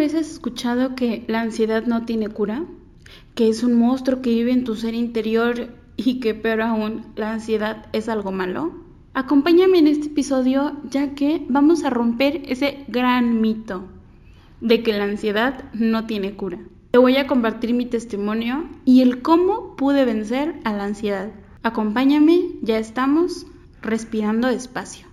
vez has escuchado que la ansiedad no tiene cura? Que es un monstruo que vive en tu ser interior y que peor aún, la ansiedad es algo malo? Acompáñame en este episodio ya que vamos a romper ese gran mito de que la ansiedad no tiene cura. Te voy a compartir mi testimonio y el cómo pude vencer a la ansiedad. Acompáñame, ya estamos respirando despacio.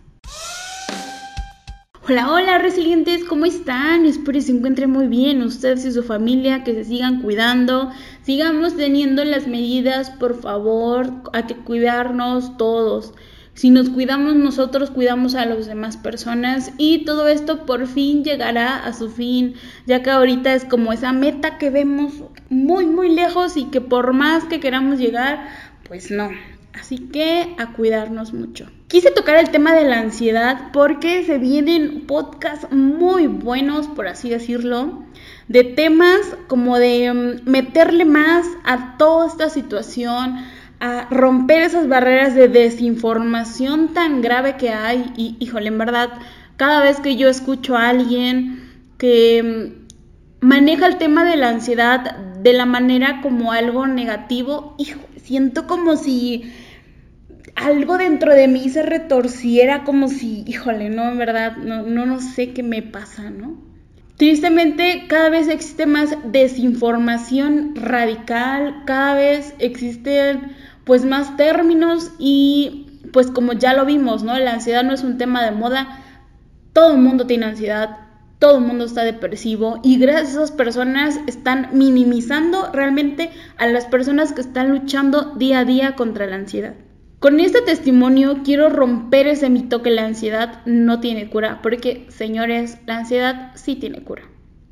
Hola, hola resilientes, ¿cómo están? Espero que se encuentren muy bien ustedes y su familia, que se sigan cuidando, sigamos teniendo las medidas, por favor, hay que cuidarnos todos. Si nos cuidamos nosotros, cuidamos a las demás personas y todo esto por fin llegará a su fin, ya que ahorita es como esa meta que vemos muy, muy lejos y que por más que queramos llegar, pues no, Así que a cuidarnos mucho. Quise tocar el tema de la ansiedad porque se vienen podcasts muy buenos, por así decirlo, de temas como de mm, meterle más a toda esta situación, a romper esas barreras de desinformación tan grave que hay. Y híjole, en verdad, cada vez que yo escucho a alguien que mm, maneja el tema de la ansiedad de la manera como algo negativo, hijo, siento como si algo dentro de mí se retorciera como si, híjole, no, en verdad, no, no, sé qué me pasa, ¿no? Tristemente, cada vez existe más desinformación radical, cada vez existen pues más términos y pues como ya lo vimos, ¿no? La ansiedad no es un tema de moda, todo el mundo tiene ansiedad, todo el mundo está depresivo y gracias a esas personas están minimizando realmente a las personas que están luchando día a día contra la ansiedad. Con este testimonio quiero romper ese mito que la ansiedad no tiene cura, porque señores, la ansiedad sí tiene cura.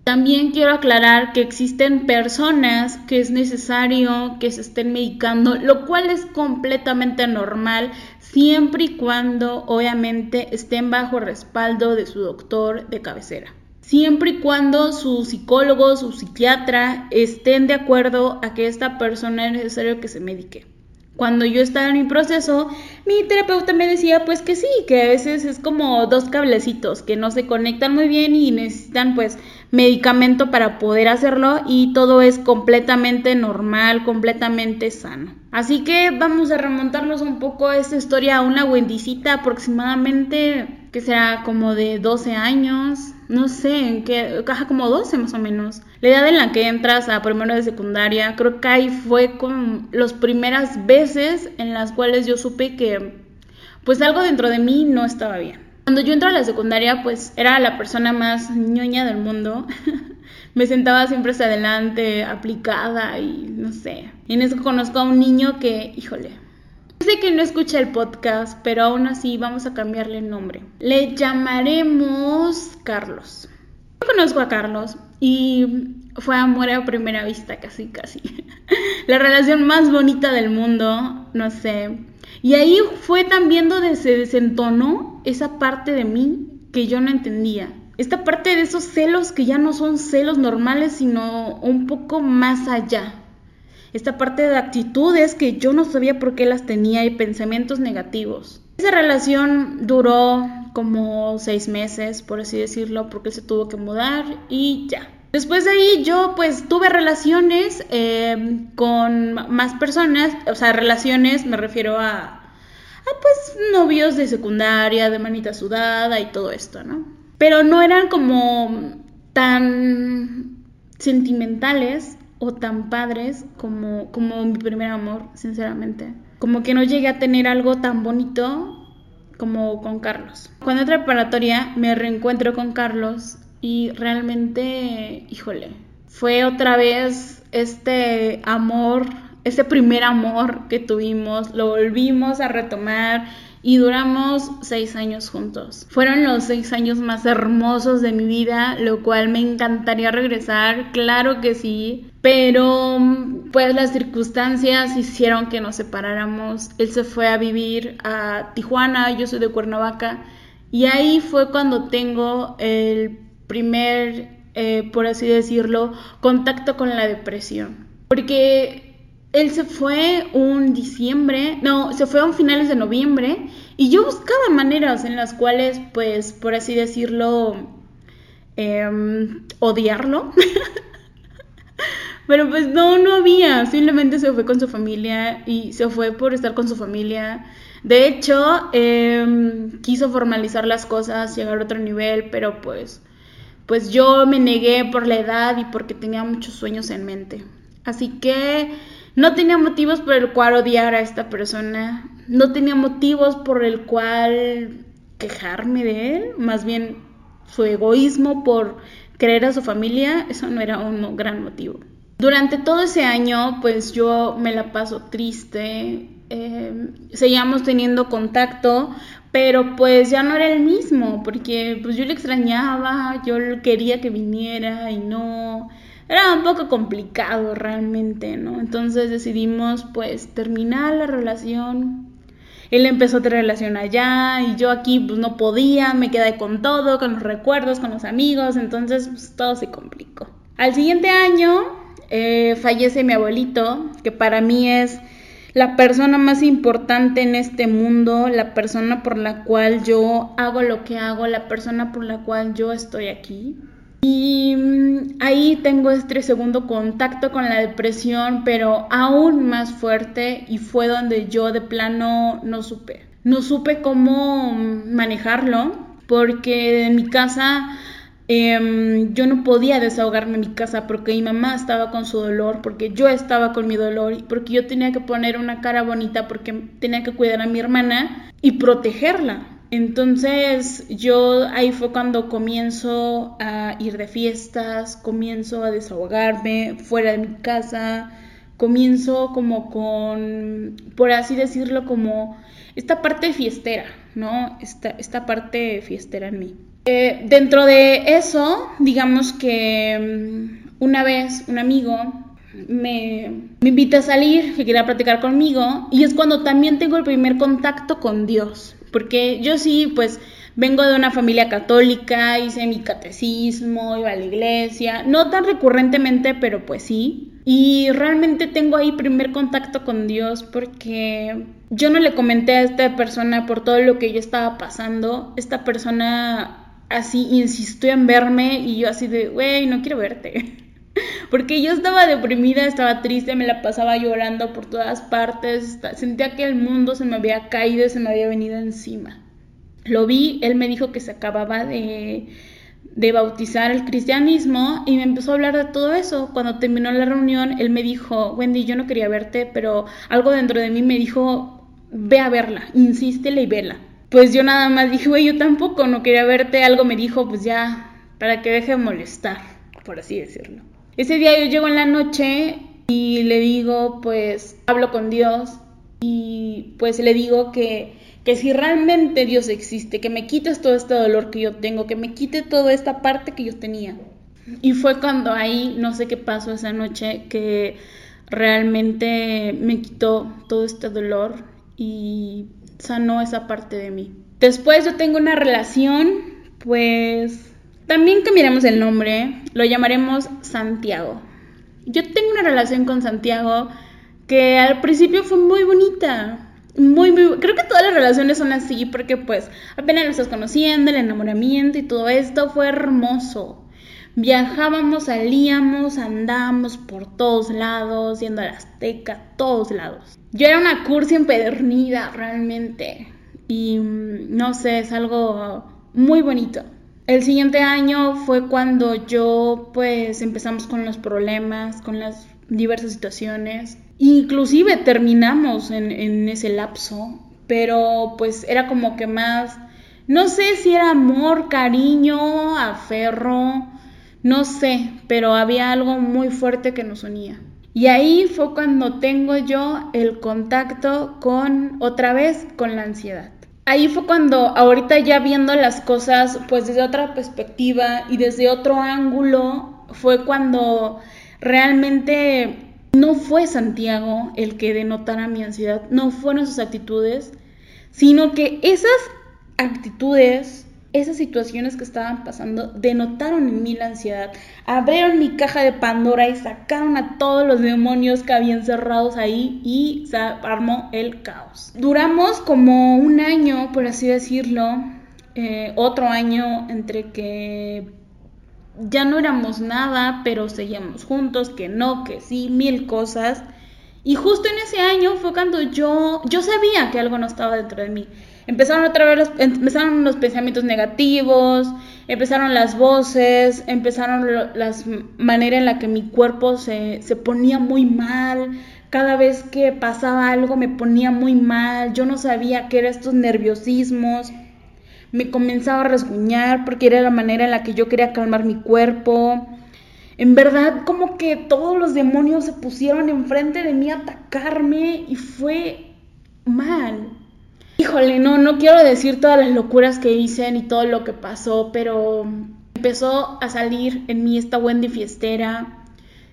También quiero aclarar que existen personas que es necesario que se estén medicando, lo cual es completamente normal siempre y cuando obviamente estén bajo respaldo de su doctor de cabecera. Siempre y cuando su psicólogo, su psiquiatra estén de acuerdo a que esta persona es necesario que se medique. Cuando yo estaba en mi proceso, mi terapeuta me decía pues que sí, que a veces es como dos cablecitos que no se conectan muy bien y necesitan pues medicamento para poder hacerlo y todo es completamente normal, completamente sano. Así que vamos a remontarnos un poco a esta historia a una Wendycita aproximadamente que será como de 12 años, no sé, en qué, caja como 12 más o menos. La edad en la que entras a primero de secundaria, creo que ahí fue con las primeras veces en las cuales yo supe que pues algo dentro de mí no estaba bien. Cuando yo entré a la secundaria, pues era la persona más ñoña del mundo. Me sentaba siempre hacia adelante, aplicada y no sé. En eso conozco a un niño que, híjole, sé que no escucha el podcast, pero aún así vamos a cambiarle el nombre. Le llamaremos Carlos. Yo conozco a Carlos y fue amor a primera vista, casi, casi. La relación más bonita del mundo, no sé. Y ahí fue también donde se desentonó esa parte de mí que yo no entendía. Esta parte de esos celos que ya no son celos normales, sino un poco más allá esta parte de actitudes que yo no sabía por qué las tenía y pensamientos negativos. Esa relación duró como seis meses, por así decirlo, porque se tuvo que mudar y ya. Después de ahí yo pues tuve relaciones eh, con más personas, o sea, relaciones me refiero a, a pues novios de secundaria, de manita sudada y todo esto, ¿no? Pero no eran como tan sentimentales o tan padres como, como mi primer amor, sinceramente. Como que no llegué a tener algo tan bonito como con Carlos. Cuando entré a preparatoria me reencuentro con Carlos y realmente, híjole, fue otra vez este amor, ese primer amor que tuvimos, lo volvimos a retomar y duramos seis años juntos. Fueron los seis años más hermosos de mi vida, lo cual me encantaría regresar, claro que sí, pero pues las circunstancias hicieron que nos separáramos. Él se fue a vivir a Tijuana, yo soy de Cuernavaca, y ahí fue cuando tengo el primer, eh, por así decirlo, contacto con la depresión. Porque él se fue un diciembre, no, se fue a finales de noviembre y yo buscaba maneras en las cuales, pues, por así decirlo, em, odiarlo. Pero pues no, no había, simplemente se fue con su familia y se fue por estar con su familia. De hecho, em, quiso formalizar las cosas, llegar a otro nivel, pero pues, pues yo me negué por la edad y porque tenía muchos sueños en mente. Así que no tenía motivos por el cual odiar a esta persona, no tenía motivos por el cual quejarme de él, más bien su egoísmo por creer a su familia, eso no era un gran motivo. Durante todo ese año, pues yo me la paso triste, eh, seguíamos teniendo contacto, pero pues ya no era el mismo, porque pues yo le extrañaba, yo quería que viniera y no, era un poco complicado realmente, ¿no? Entonces decidimos pues terminar la relación. Él empezó otra relación allá y yo aquí pues no podía, me quedé con todo, con los recuerdos, con los amigos, entonces pues todo se complicó. Al siguiente año eh, fallece mi abuelito, que para mí es la persona más importante en este mundo, la persona por la cual yo hago lo que hago, la persona por la cual yo estoy aquí. Y mm, ahí tengo este segundo contacto con la depresión, pero aún más fuerte y fue donde yo de plano no supe. No supe cómo manejarlo porque en mi casa Em, yo no podía desahogarme en mi casa porque mi mamá estaba con su dolor, porque yo estaba con mi dolor y porque yo tenía que poner una cara bonita porque tenía que cuidar a mi hermana y protegerla. Entonces yo ahí fue cuando comienzo a ir de fiestas, comienzo a desahogarme fuera de mi casa, comienzo como con, por así decirlo, como esta parte fiestera, ¿no? Esta, esta parte fiestera en mí. Eh, dentro de eso, digamos que mm, una vez un amigo me, invita a salir, que quería platicar conmigo, y es cuando también tengo el primer contacto con Dios, porque yo sí, pues vengo de una familia católica, hice mi catecismo, iba a la iglesia, no tan recurrentemente, pero pues sí, y realmente tengo ahí primer contacto con Dios porque yo no le comenté a esta persona por todo lo que yo estaba pasando, esta persona así insistió en verme y yo así de, güey, no quiero verte. Porque yo estaba deprimida, estaba triste, me la pasaba llorando por todas partes, sentía que el mundo se me había caído, se me había venido encima. Lo vi, él me dijo que se acababa de, de bautizar el cristianismo y me empezó a hablar de todo eso. Cuando terminó la reunión, él me dijo, Wendy, yo no quería verte, pero algo dentro de mí me dijo, ve a verla, insístele y vela pues yo nada más dije, güey, yo tampoco no quería verte, algo me dijo, pues ya, para que deje de molestar, por así decirlo. Ese día yo llego en la noche y le digo, pues, hablo con Dios y pues le digo que, que si realmente Dios existe, que me quites todo este dolor que yo tengo, que me quite toda esta parte que yo tenía. Y fue cuando ahí, no sé qué pasó esa noche, que realmente me quitó todo este dolor y sanó esa parte de mí. Después yo tengo una relación, pues también cambiaremos el nombre, lo llamaremos Santiago. Yo tengo una relación con Santiago que al principio fue muy bonita. Muy, muy, creo que todas las relaciones son así porque pues apenas lo estás conociendo, el enamoramiento y todo esto fue hermoso. Viajábamos, salíamos, andábamos por todos lados, yendo a la Azteca, todos lados. Yo era una cursi empedernida realmente y mm, no sé, es algo muy bonito. El siguiente año fue cuando yo pues empezamos con los problemas, con las diversas situaciones. Inclusive terminamos en, en ese lapso, pero pues era como que más, no sé si era amor, cariño, aferro, no sé, pero había algo muy fuerte que nos unía. Y ahí fue cuando tengo yo el contacto con, otra vez, con la ansiedad. Ahí fue cuando, ahorita ya viendo las cosas, pues desde otra perspectiva y desde otro ángulo, fue cuando realmente no fue Santiago el que denotara mi ansiedad, no fueron sus actitudes, sino que esas actitudes esas situaciones que estaban pasando denotaron en mí la ansiedad. Abrieron mi caja de Pandora y sacaron a todos los demonios que habían cerrados ahí y se armó el caos. Duramos como un año, por así decirlo, eh, otro año entre que ya no éramos nada, pero seguíamos juntos, que no, que sí, mil cosas. Y justo en ese año fue cuando yo, yo sabía que algo no estaba dentro de mí. Empezaron otra vez los, empezaron los pensamientos negativos, empezaron las voces, empezaron las manera en la que mi cuerpo se, se ponía muy mal. Cada vez que pasaba algo me ponía muy mal. Yo no sabía qué eran estos nerviosismos. Me comenzaba a rasguñar porque era la manera en la que yo quería calmar mi cuerpo. En verdad, como que todos los demonios se pusieron enfrente de mí a atacarme y fue mal. Híjole, no, no quiero decir todas las locuras que hice ni todo lo que pasó, pero empezó a salir en mí esta Wendy fiestera.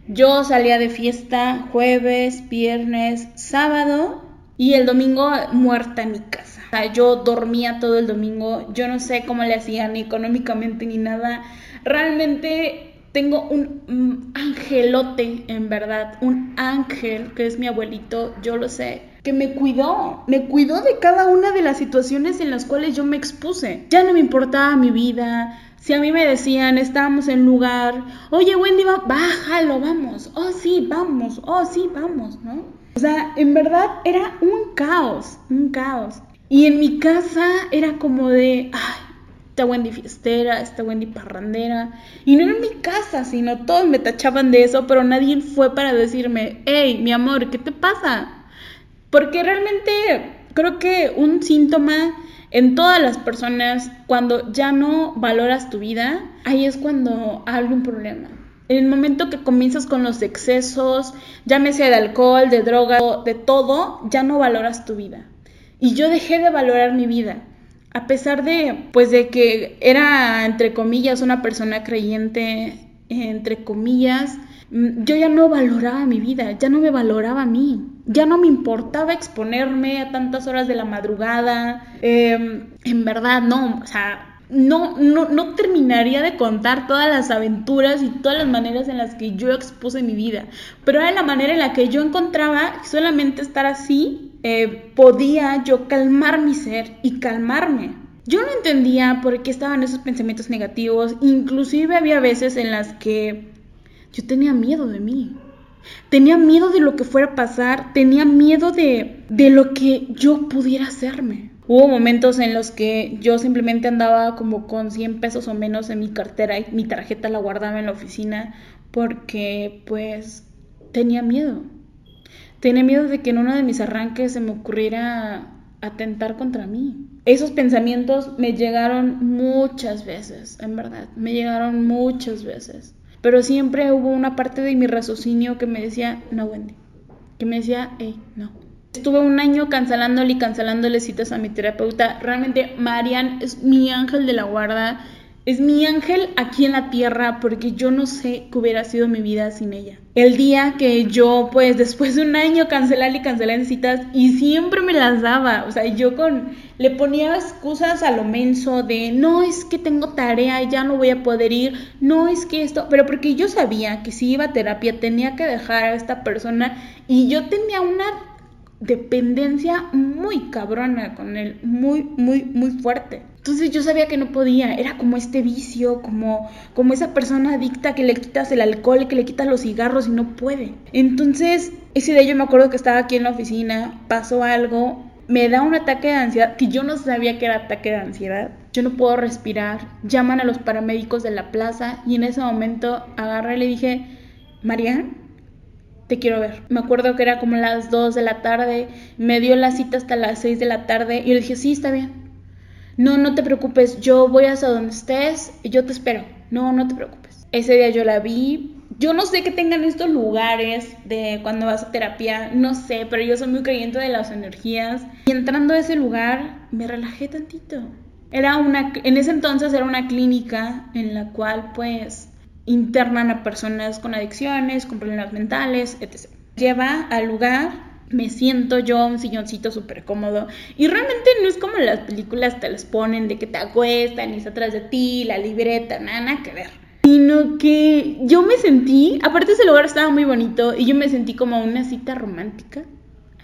Yo salía de fiesta jueves, viernes, sábado y el domingo muerta en mi casa. O sea, yo dormía todo el domingo, yo no sé cómo le hacía ni económicamente ni nada. Realmente tengo un mm, angelote, en verdad, un ángel que es mi abuelito, yo lo sé que me cuidó, me cuidó de cada una de las situaciones en las cuales yo me expuse. Ya no me importaba mi vida. Si a mí me decían, estábamos en lugar, oye Wendy, va, bájalo, vamos, oh sí, vamos, oh sí, vamos, ¿no? O sea, en verdad era un caos, un caos. Y en mi casa era como de, ay, esta Wendy fiestera, esta Wendy parrandera. Y no era mi casa, sino todos me tachaban de eso, pero nadie fue para decirme, hey, mi amor, ¿qué te pasa? Porque realmente creo que un síntoma en todas las personas, cuando ya no valoras tu vida, ahí es cuando hay un problema. En el momento que comienzas con los excesos, llámese de alcohol, de droga, de todo, ya no valoras tu vida. Y yo dejé de valorar mi vida. A pesar de, pues, de que era, entre comillas, una persona creyente, entre comillas, Mm, yo ya no valoraba mi vida, ya no me valoraba a mí, ya no me importaba exponerme a tantas horas de la madrugada, em, en verdad no, o sea, no, no, no terminaría de contar todas las aventuras y todas las maneras en las que yo expuse mi vida, pero era la manera en la que yo encontraba solamente estar así, eh, podía yo calmar mi ser y calmarme. Yo no entendía por qué estaban esos pensamientos negativos, inclusive había veces en las que yo tenía miedo de mí. Tenía miedo de lo que fuera a pasar, tenía miedo de, de lo que yo pudiera hacerme. Hubo momentos en los que yo simplemente andaba como con 100 pesos o menos en mi cartera y mi tarjeta la guardaba en la oficina porque pues tenía miedo. Tenía miedo de que en uno de mis arranques se me ocurriera atentar contra mí. Esos pensamientos me llegaron muchas veces, en verdad, me llegaron muchas veces. Pero siempre hubo una parte de mi raciocinio que me decía, no, Wendy. Que me decía, hey, no. Estuve un año cancelándole y cancelándole citas a mi terapeuta. Realmente Marian es mi ángel de la guarda. Es mi ángel aquí en la tierra porque yo no sé qué hubiera sido mi vida sin ella. El día que yo, pues después de un año cancelar y cancelar citas y siempre me las daba, o sea, yo con le ponía excusas a lo menso de no es que tengo tarea ya no voy a poder ir, no es que esto, pero porque yo sabía que si iba a terapia tenía que dejar a esta persona y yo tenía una dependencia muy cabrona con él, muy, muy, muy fuerte. Entonces yo sabía que no podía, era como este vicio, como, como esa persona adicta que le quitas el alcohol, que le quitas los cigarros y no puede. Entonces, ese día yo me acuerdo que estaba aquí en la oficina, pasó algo, me da un ataque de ansiedad, que yo no sabía que era ataque de ansiedad. Yo no puedo respirar, llaman a los paramédicos de la plaza y en ese momento agarré y le dije, María, te quiero ver. Me acuerdo que era como las 2 de la tarde, me dio la cita hasta las 6 de la tarde y le dije, sí, está bien no, no te preocupes, yo voy hasta donde estés y yo te espero. No, no te preocupes. Ese día yo la vi. Yo no sé que tengan estos lugares de cuando vas a terapia, no sé, pero yo soy muy creyente de las energías. Y entrando a ese lugar, me relajé tantito. Era una, en ese entonces era una clínica en la cual pues internan a personas con adicciones, con problemas mentales, etc. Lleva al lugar me siento yo un silloncito súper cómodo. Y realmente no es como las películas te las ponen de que te acuestan y está atrás de ti, la libreta, nada, nada que ver. Sino que yo me sentí, aparte ese lugar estaba muy bonito y yo me sentí como una cita romántica,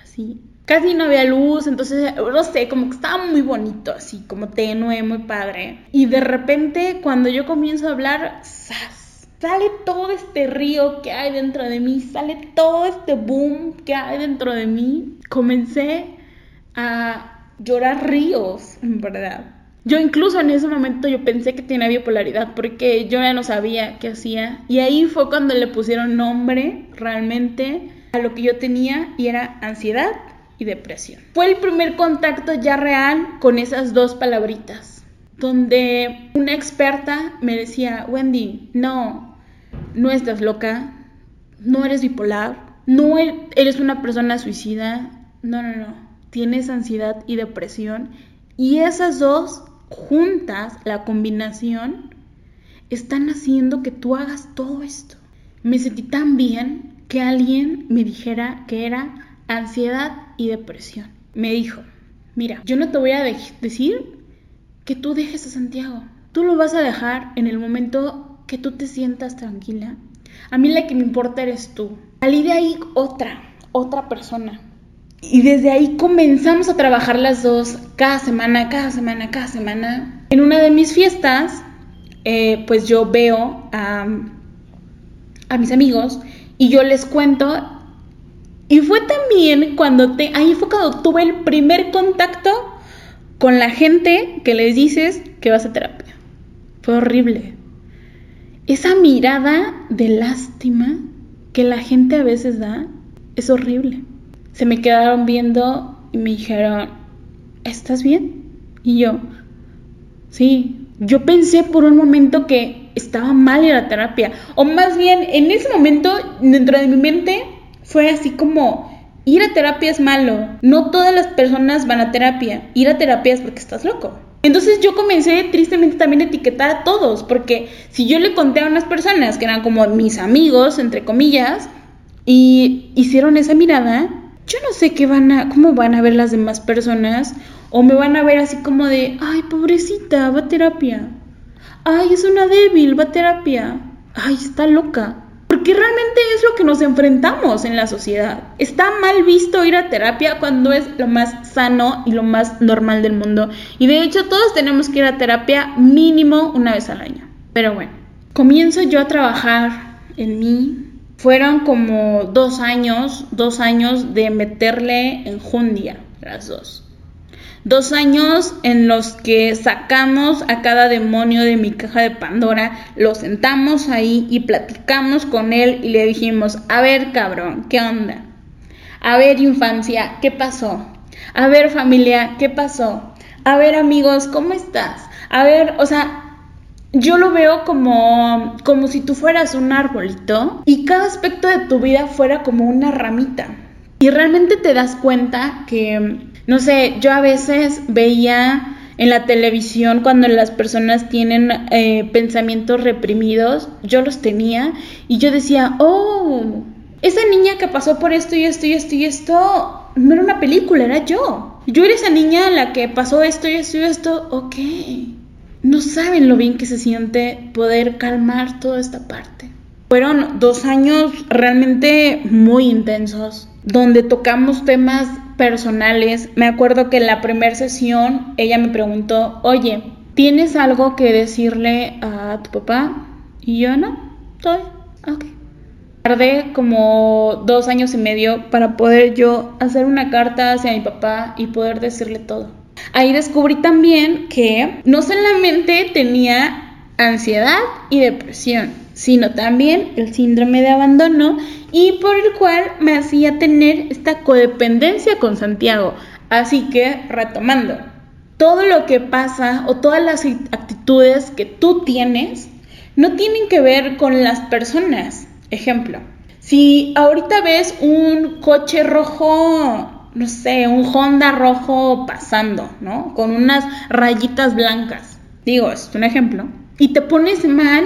así. casi no había luz, entonces, no sé, como que estaba muy bonito, así, como tenue, muy padre. Y de repente, cuando yo comienzo a hablar, sale todo este río que hay dentro de mí, sale todo este boom que hay dentro de mí. Comencé a llorar ríos, en verdad. Yo incluso en ese momento yo pensé que tenía bipolaridad porque yo ya no sabía qué hacía. Y ahí fue cuando le pusieron nombre realmente a lo que yo tenía y era ansiedad y depresión. Fue el primer contacto ya real con esas dos palabritas, donde una experta me decía, Wendy, no, no estás loca, no eres bipolar, no e-, eres una persona suicida, no, no, no, tienes ansiedad y depresión. Y esas dos juntas, la combinación, están haciendo que tú hagas todo esto. Me sentí tan bien que alguien me dijera que era ansiedad y depresión. Me dijo, mira, yo no te voy a decir que tú dejes a Santiago. Tú lo vas a dejar en el momento que tú te sientas tranquila. A mí la que me importa eres tú. Salí de ahí otra, otra persona. Y desde ahí comenzamos a trabajar las dos cada semana, cada semana, cada semana. En una de mis fiestas, eh, pues yo veo a, a mis amigos y yo les cuento y fue también cuando te, ahí fue cuando tuve el primer contacto con la gente que les dices que vas a terapia. Fue horrible. Esa mirada de lástima que la gente a veces da es horrible. Se me quedaron viendo y me dijeron, ¿estás bien? Y yo, sí. Yo pensé por un momento que estaba mal en la terapia. O más bien, en ese momento, dentro de mi mente, fue así como, ir a terapia es malo, no todas las personas van a terapia, ir a terapia es porque estás loco. Entonces yo comencé tristemente también a etiquetar a todos, porque si yo le conté a unas personas que eran como mis amigos, entre comillas, y hicieron esa mirada, yo no sé qué van a, cómo van a ver las demás personas, o me van a ver así como de, ay, pobrecita, va a terapia. Ay, es una débil, va a terapia. Ay, está loca. Porque realmente es lo que nos enfrentamos en la sociedad. Está mal visto ir a terapia cuando es lo más sano y lo más normal del mundo. Y de hecho todos tenemos que ir a terapia mínimo una vez al año. Pero bueno, comienzo yo a trabajar en mí. Fueron como dos años, dos años de meterle en jundia, las dos. Dos años en los que sacamos a cada demonio de mi caja de Pandora, lo sentamos ahí y platicamos con él y le dijimos, a ver cabrón, ¿qué onda? A ver infancia, ¿qué pasó? A ver familia, ¿qué pasó? A ver amigos, ¿cómo estás? A ver, o sea, yo lo veo como, como si tú fueras un arbolito y cada aspecto de tu vida fuera como una ramita. Y realmente te das cuenta que no sé, yo a veces veía en la televisión cuando las personas tienen eh, pensamientos reprimidos, yo los tenía y yo decía, oh, esa niña que pasó por esto y esto y esto y esto, no era una película, era yo. Yo era esa niña la que pasó esto y esto y esto, ok. No saben lo bien que se siente poder calmar toda esta parte. Fueron dos años realmente muy intensos, donde tocamos temas personales. Me acuerdo que en la primera sesión ella me preguntó, oye, ¿tienes algo que decirle a tu papá? Y yo no, estoy, ok. Tardé como dos años y medio para poder yo hacer una carta hacia mi papá y poder decirle todo. Ahí descubrí también que no solamente tenía ansiedad y depresión, sino también el síndrome de abandono y por el cual me hacía tener esta codependencia con Santiago. Así que, retomando, todo lo que pasa o todas las actitudes que tú tienes no tienen que ver con las personas. Ejemplo, si ahorita ves un coche rojo, no sé, un Honda rojo pasando, ¿no? Con unas rayitas blancas. Digo, es un ejemplo. Y te pones mal,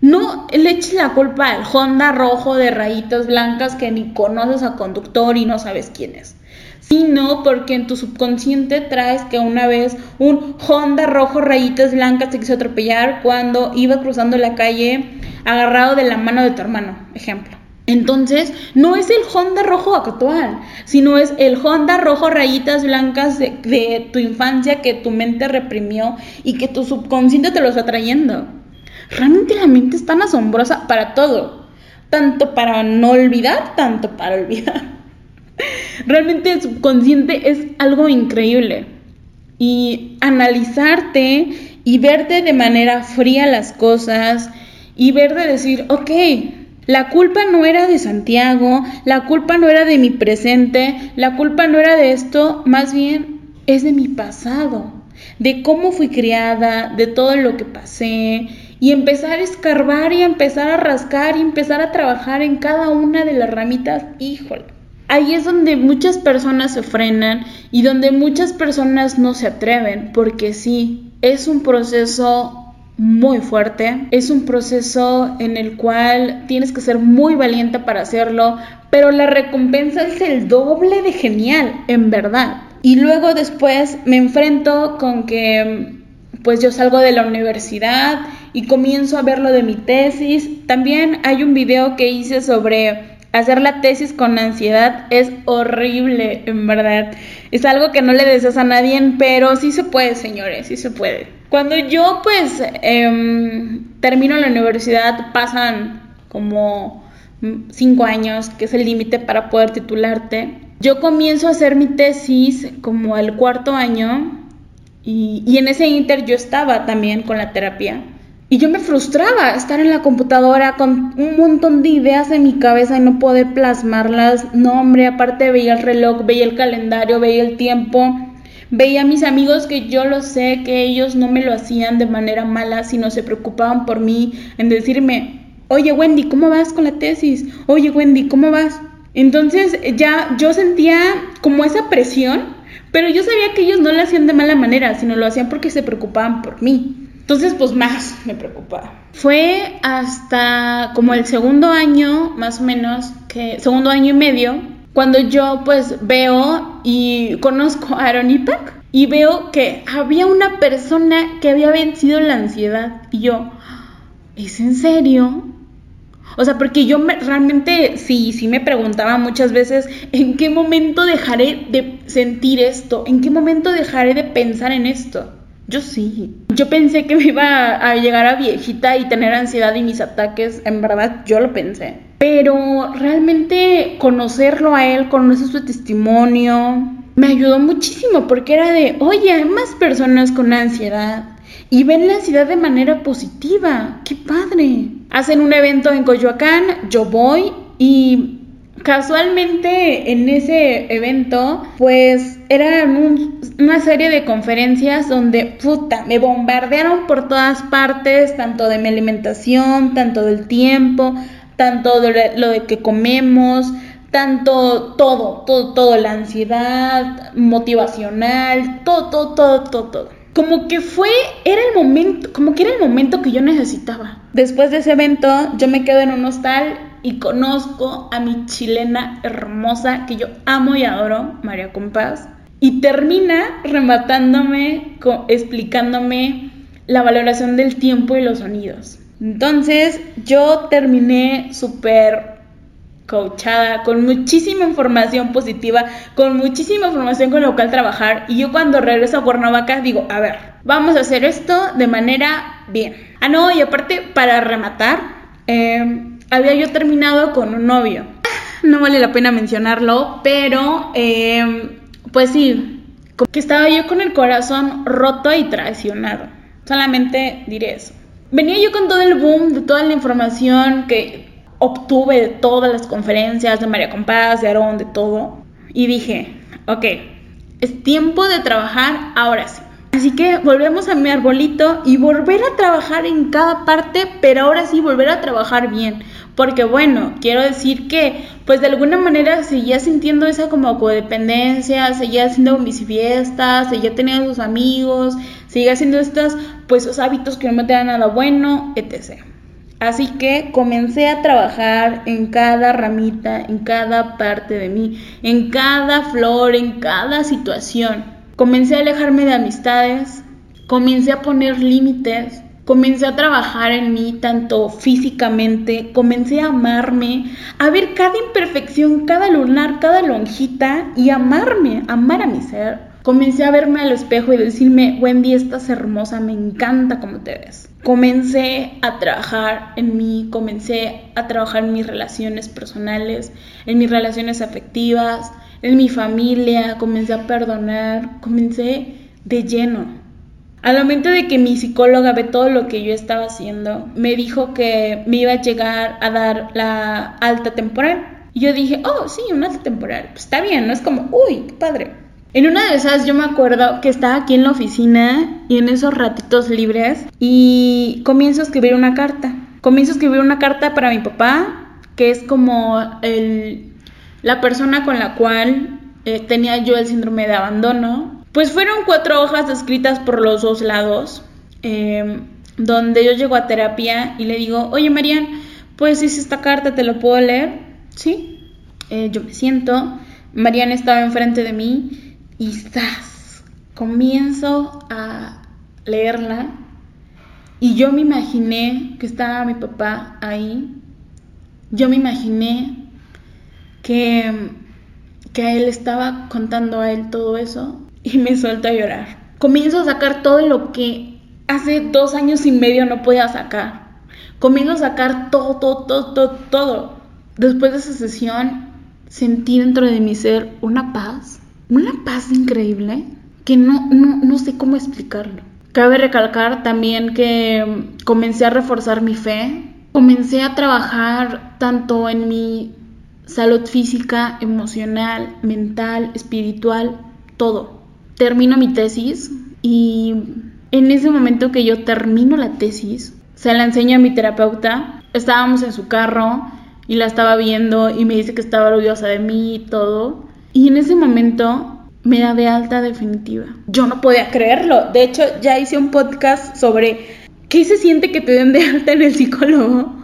no le eches la culpa al Honda rojo de rayitas blancas que ni conoces al conductor y no sabes quién es. Sino porque en tu subconsciente traes que una vez un Honda rojo rayitas blancas te quiso atropellar cuando iba cruzando la calle agarrado de la mano de tu hermano, ejemplo. Entonces, no es el Honda rojo actual, sino es el Honda rojo rayitas blancas de, de, tu infancia que tu mente reprimió y que tu subconsciente te lo está trayendo. Realmente la mente es tan asombrosa para todo, tanto para no olvidar, tanto para olvidar. Realmente el subconsciente es algo increíble. Y analizarte y verte de manera fría las cosas y ver de decir, ok, la culpa no era de Santiago, la culpa no era de mi presente, la culpa no era de esto, más bien es de mi pasado, de cómo fui criada, de todo lo que pasé, y empezar a escarbar y empezar a rascar y empezar a trabajar en cada una de las ramitas, híjole. Ahí es donde muchas personas se frenan y donde muchas personas no se atreven, porque sí, es un proceso muy fuerte. Es un proceso en el cual tienes que ser muy valiente para hacerlo, pero la recompensa es el doble de genial, en verdad. Y luego después me enfrento con que pues yo salgo de la universidad y comienzo a ver lo de mi tesis. También hay un video que hice sobre hacer la tesis con ansiedad. Es horrible, en verdad. Es algo que no le deseas a nadie, pero sí se puede, señores, sí se puede. Cuando yo pues em, termino la universidad pasan como cinco años, que es el límite para poder titularte. Yo comienzo a hacer mi tesis como al cuarto año y, y en ese inter yo estaba también con la terapia. Y yo me frustraba estar en la computadora con un montón de ideas en mi cabeza y no poder plasmarlas. No, hombre, aparte veía el reloj, veía el calendario, veía el tiempo Veía a mis amigos que yo lo sé, que ellos no me lo hacían de manera mala, sino se preocupaban por mí en decirme, oye Wendy, ¿cómo vas con la tesis? Oye Wendy, ¿cómo vas? Entonces ya yo sentía como esa presión, pero yo sabía que ellos no lo hacían de mala manera, sino lo hacían porque se preocupaban por mí. Entonces, pues más me preocupaba. Fue hasta como el segundo año, más o menos, que segundo año y medio, cuando yo pues veo y conozco a Aaron Ipak y veo que había una persona que había vencido la ansiedad y yo, ¿es en serio? O sea, porque yo realmente sí, sí me preguntaba muchas veces en qué momento dejaré de sentir esto, en qué momento dejaré de pensar en esto. Yo sí. Yo pensé que me iba a llegar a viejita y tener ansiedad y mis ataques. En verdad, yo lo pensé. Pero realmente conocerlo a él, conocer su testimonio, me ayudó muchísimo porque era de, oye, hay más personas con ansiedad y ven la ansiedad de manera positiva. ¡Qué padre! Hacen un evento en Coyoacán, yo voy y casualmente en ese evento, pues era una serie de conferencias donde, puta, me bombardearon por todas partes, tanto de mi alimentación, tanto del tiempo, tanto de lo de que comemos, tanto todo, todo, todo, la ansiedad motivacional, todo, todo, todo, todo, todo. Como que fue, era el momento, como que era el momento que yo necesitaba. Después de ese evento, yo me quedo en un hostal y conozco a mi chilena hermosa que yo amo y adoro, María Compás, y termina rematándome, explicándome la valoración del tiempo y los sonidos. Entonces yo terminé súper coachada, con muchísima información positiva, con muchísima información con la cual trabajar. Y yo cuando regreso a Cuernavaca digo, a ver, vamos a hacer esto de manera bien. Ah, no, y aparte, para rematar, eh, había yo terminado con un novio. No vale la pena mencionarlo, pero eh, pues sí, que estaba yo con el corazón roto y traicionado. Solamente diré eso. Venía yo con todo el boom de toda la información que obtuve de todas las conferencias de María Compás, de Aarón, de todo. Y dije, ok, es tiempo de trabajar ahora sí. Así que volvemos a mi arbolito y volver a trabajar en cada parte, pero ahora sí volver a trabajar bien. Porque bueno, quiero decir que pues de alguna manera seguía sintiendo esa como codependencia, seguía haciendo mis fiestas, seguía teniendo sus amigos, seguía haciendo estos pues esos hábitos que no me dan nada bueno, etc. Así que comencé a trabajar en cada ramita, en cada parte de mí, en cada flor, en cada situación. Comencé a alejarme de amistades, comencé a poner límites, comencé a trabajar en mí tanto físicamente, comencé a amarme, a ver cada imperfección, cada lunar, cada lonjita y amarme, amar a mi ser. Comencé a verme al espejo y decirme, Wendy, estás hermosa, me encanta cómo te ves. Comencé a trabajar en mí, comencé a trabajar en mis relaciones personales, en mis relaciones afectivas, en mi familia, comencé a perdonar, comencé de lleno. Al momento de que mi psicóloga ve todo lo que yo estaba haciendo, me dijo que me iba a llegar a dar la alta temporal. Y yo dije, oh, sí, una alta temporal. Pues está bien, no es como, uy, qué padre. En una de esas yo me acuerdo que estaba aquí en la oficina y en esos ratitos libres y comienzo a escribir una carta. Comienzo a escribir una carta para mi papá, que es como el, la persona con la cual eh, tenía yo el síndrome de abandono pues fueron cuatro hojas escritas por los dos lados, em, donde yo llego a terapia y le digo, oye Marian, pues hice esta carta, ¿te lo puedo leer? Sí, eh, yo me siento, Marian estaba enfrente de mí y ¡zas! comienzo a leerla y yo me imaginé que estaba mi papá ahí, yo me imaginé que, que él estaba contando a él todo eso y me suelto a llorar. Comienzo a sacar todo lo que hace dos años y medio no podía sacar. Comienzo a sacar todo, todo, todo, todo, todo. Después de esa sesión sentí dentro de mi ser una paz, una paz increíble que no, no, no sé cómo explicarlo. Cabe recalcar también que comencé a reforzar mi fe, comencé a trabajar tanto en mi salud física, emocional, mental, espiritual, todo termino mi tesis y en ese momento que yo termino la tesis, se la enseño a mi terapeuta. Estábamos en su carro y la estaba viendo y me dice que estaba orgullosa de mí y todo. Y en ese momento me da de alta definitiva. Yo no podía creerlo. De hecho, ya hice un podcast sobre qué se siente que te den de alta en el psicólogo.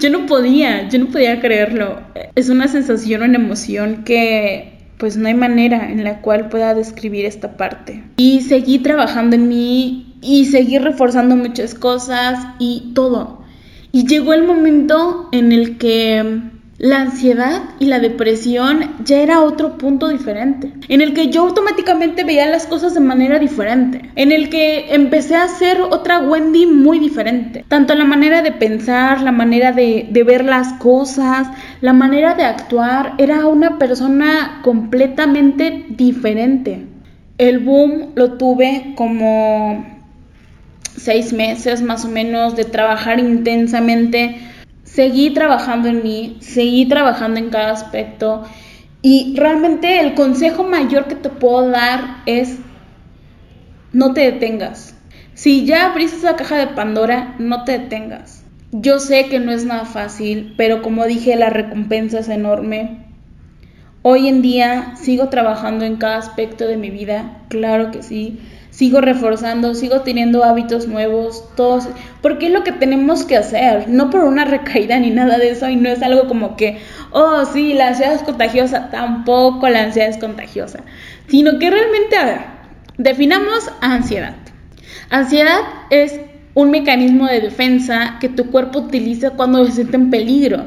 Yo no podía, yo no podía creerlo. Es una sensación, una emoción que pues no hay manera en la cual pueda describir esta parte. Y seguí trabajando en mí y seguí reforzando muchas cosas y todo. Y llegó el momento en el que la ansiedad y la depresión ya era otro punto diferente, en el que yo automáticamente veía las cosas de manera diferente, en el que empecé a ser otra Wendy muy diferente, tanto la manera de pensar, la manera de, de ver las cosas, la manera de actuar, era una persona completamente diferente. El boom lo tuve como seis meses más o menos de trabajar intensamente seguí trabajando en mí, seguí trabajando en cada aspecto y realmente el consejo mayor que te puedo dar es no te detengas. Si ya abriste esa caja de Pandora, no te detengas. Yo sé que no es nada fácil, pero como dije, la recompensa es enorme. Hoy en día sigo trabajando en cada aspecto de mi vida, claro que sí sigo reforzando, sigo teniendo hábitos nuevos, todos, porque es lo que tenemos que hacer, no por una recaída ni nada de eso, y no es algo como que, oh, sí, la ansiedad es contagiosa, tampoco la ansiedad es contagiosa, sino que realmente, a ver, definamos ansiedad. Ansiedad es un mecanismo de defensa que tu cuerpo utiliza cuando se siente en peligro.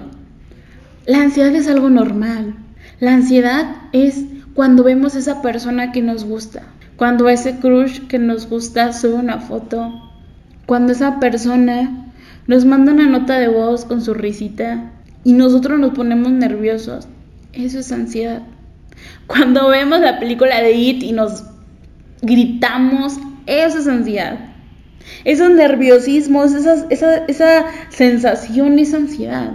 La ansiedad es algo normal. La ansiedad es cuando vemos a esa persona que nos gusta, cuando ese crush que nos gusta sube una foto, cuando esa persona nos manda una nota de voz con su risita y nosotros nos ponemos nerviosos, eso es ansiedad. Cuando vemos la película de It y nos gritamos, eso es ansiedad. Esos nerviosismos, esa, esa sensación es ansiedad.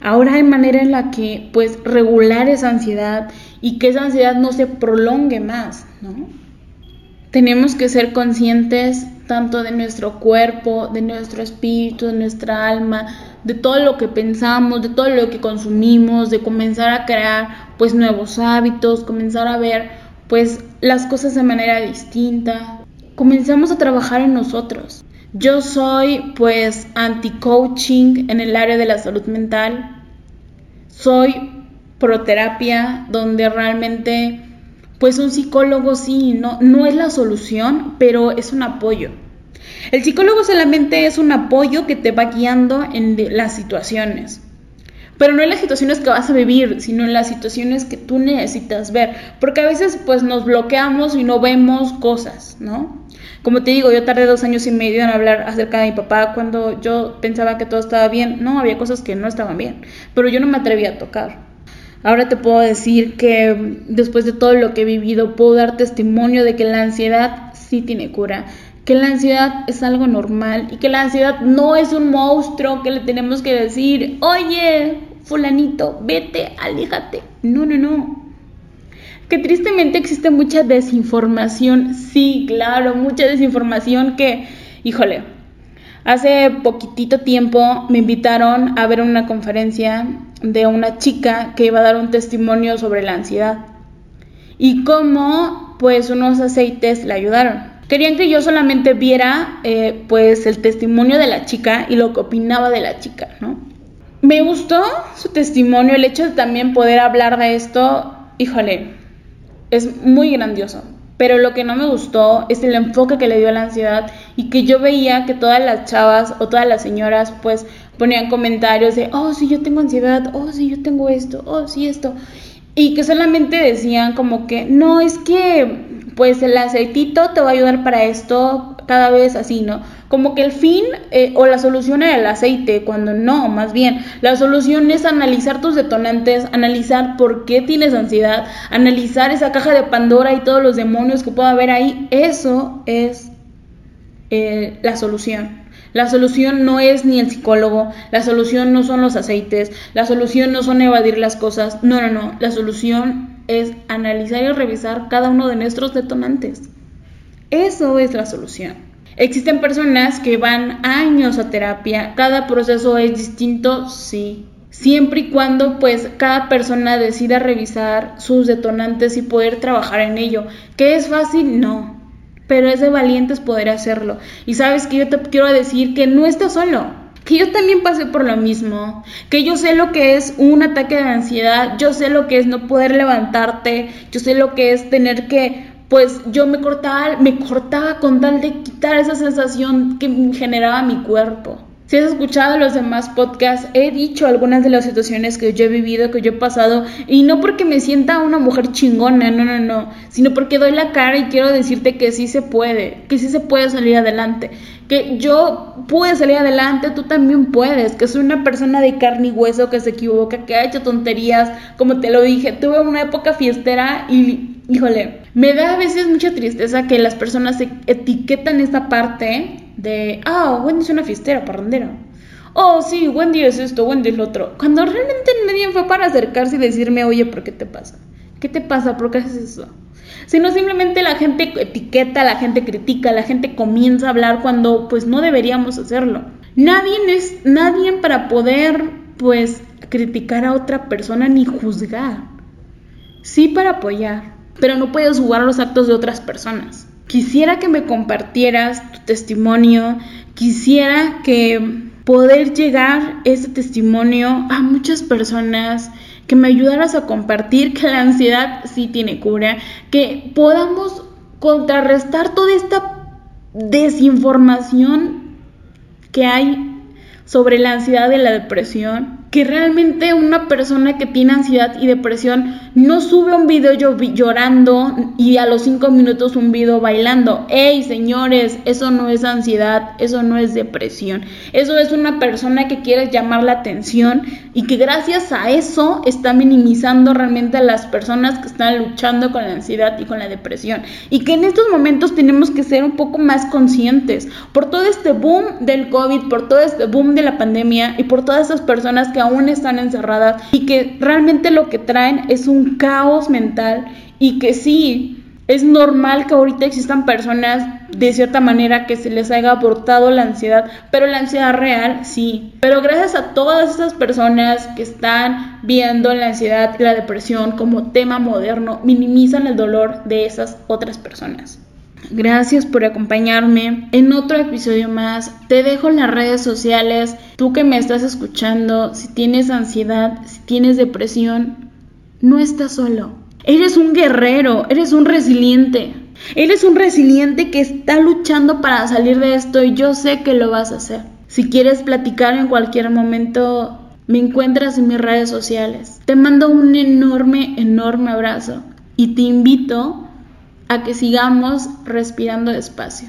Ahora hay manera en la que pues regular esa ansiedad y que esa ansiedad no se prolongue más, ¿no? Tenemos que ser conscientes tanto de nuestro cuerpo, de nuestro espíritu, de nuestra alma, de todo lo que pensamos, de todo lo que consumimos, de comenzar a crear pues nuevos hábitos, comenzar a ver pues las cosas de manera distinta. Comenzamos a trabajar en nosotros. Yo soy pues anti-coaching en el área de la salud mental. Soy proterapia donde realmente pues un psicólogo sí, no, no es la solución, pero es un apoyo. El psicólogo solamente es un apoyo que te va guiando en las situaciones. Pero no en las situaciones que vas a vivir, sino en las situaciones que tú necesitas ver. Porque a veces pues nos bloqueamos y no vemos cosas, ¿no? Como te digo, yo tardé dos años y medio en hablar acerca de mi papá cuando yo pensaba que todo estaba bien. No, había cosas que no estaban bien, pero yo no me atrevía a tocar. Ahora te puedo decir que después de todo lo que he vivido, puedo dar testimonio de que la ansiedad sí tiene cura, que la ansiedad es algo normal y que la ansiedad no es un monstruo que le tenemos que decir, oye, fulanito, vete, aléjate. No, no, no que tristemente existe mucha desinformación, sí, claro, mucha desinformación que, híjole, hace poquitito tiempo me invitaron a ver una conferencia de una chica que iba a dar un testimonio sobre la ansiedad y cómo pues unos aceites le ayudaron. Querían que yo solamente viera eh, pues el testimonio de la chica y lo que opinaba de la chica, ¿no? Me gustó su testimonio, el hecho de también poder hablar de esto, híjole, es muy grandioso. Pero lo que no me gustó es el enfoque que le dio a la ansiedad y que yo veía que todas las chavas o todas las señoras pues ponían comentarios de, oh, sí, yo tengo ansiedad, oh, sí, yo tengo esto, oh, sí, esto. Y que solamente decían como que, no, es que pues el aceitito te va a ayudar para esto cada vez así, ¿no? Como que el fin eh, o la solución era el aceite, cuando no, más bien, la solución es analizar tus detonantes, analizar por qué tienes ansiedad, analizar esa caja de Pandora y todos los demonios que pueda haber ahí. Eso es eh, la solución. La solución no es ni el psicólogo, la solución no son los aceites, la solución no son evadir las cosas, no, no, no, la solución es analizar y revisar cada uno de nuestros detonantes. Eso es la solución. Existen personas que van años a terapia, cada proceso es distinto, sí. Siempre y cuando pues cada persona decida revisar sus detonantes y poder trabajar en ello. ¿Que es fácil? No. Pero es de valientes poder hacerlo. Y sabes que yo te quiero decir que no estás solo que yo también pasé por lo mismo, que yo sé lo que es un ataque de ansiedad, yo sé lo que es no poder levantarte, yo sé lo que es tener que pues yo me cortaba, me cortaba con tal de quitar esa sensación que generaba mi cuerpo. Si has escuchado los demás podcasts, he dicho algunas de las situaciones que yo he vivido, que yo he pasado, y no porque me sienta una mujer chingona, no, no, no, sino porque doy la cara y quiero decirte que sí se puede, que sí se puede salir adelante, que yo pude salir adelante, tú también puedes, que soy una persona de carne y hueso que se equivoca, que ha hecho tonterías, como te lo dije, tuve una época fiestera y híjole, me da a veces mucha tristeza que las personas etiquetan esta parte de, ah, Wendy es una fiestera, parrandera. Oh, sí, Wendy es esto, Wendy es lo otro. Cuando realmente nadie fue para acercarse y decirme, oye, ¿por qué te pasa? ¿Qué te pasa? ¿Por qué haces eso? Sino simplemente la gente etiqueta, la gente critica, la gente comienza a hablar cuando pues no deberíamos hacerlo. Nadie es nadie para poder pues criticar a otra persona ni juzgar. Sí para apoyar, pero no puedes jugar los actos de otras personas. Quisiera que me compartieras tu testimonio, quisiera que poder llegar ese testimonio a muchas personas, que me ayudaras a compartir que la ansiedad sí tiene cura, que podamos contrarrestar toda esta desinformación que hay sobre la ansiedad y la depresión que realmente una persona que tiene ansiedad y depresión no sube un video llorando y a los cinco minutos un video bailando. ¡Ey, señores! Eso no es ansiedad, eso no es depresión. Eso es una persona que quiere llamar la atención y que gracias a eso está minimizando realmente a las personas que están luchando con la ansiedad y con la depresión. Y que en estos momentos tenemos que ser un poco más conscientes por todo este boom del COVID, por todo este boom de la pandemia y por todas esas personas que aún están encerradas y que realmente lo que traen es un caos mental y que sí, es normal que ahorita existan personas de cierta manera que se les haya abortado la ansiedad, pero la ansiedad real sí. Pero gracias a todas esas personas que están viendo la ansiedad y la depresión como tema moderno, minimizan el dolor de esas otras personas. Gracias por acompañarme en otro episodio más. Te dejo las redes sociales. Tú que me estás escuchando, si tienes ansiedad, si tienes depresión, no estás solo. Eres un guerrero, eres un resiliente. Eres un resiliente que está luchando para salir de esto y yo sé que lo vas a hacer. Si quieres platicar en cualquier momento, me encuentras en mis redes sociales. Te mando un enorme, enorme abrazo y te invito a que sigamos respirando despacio.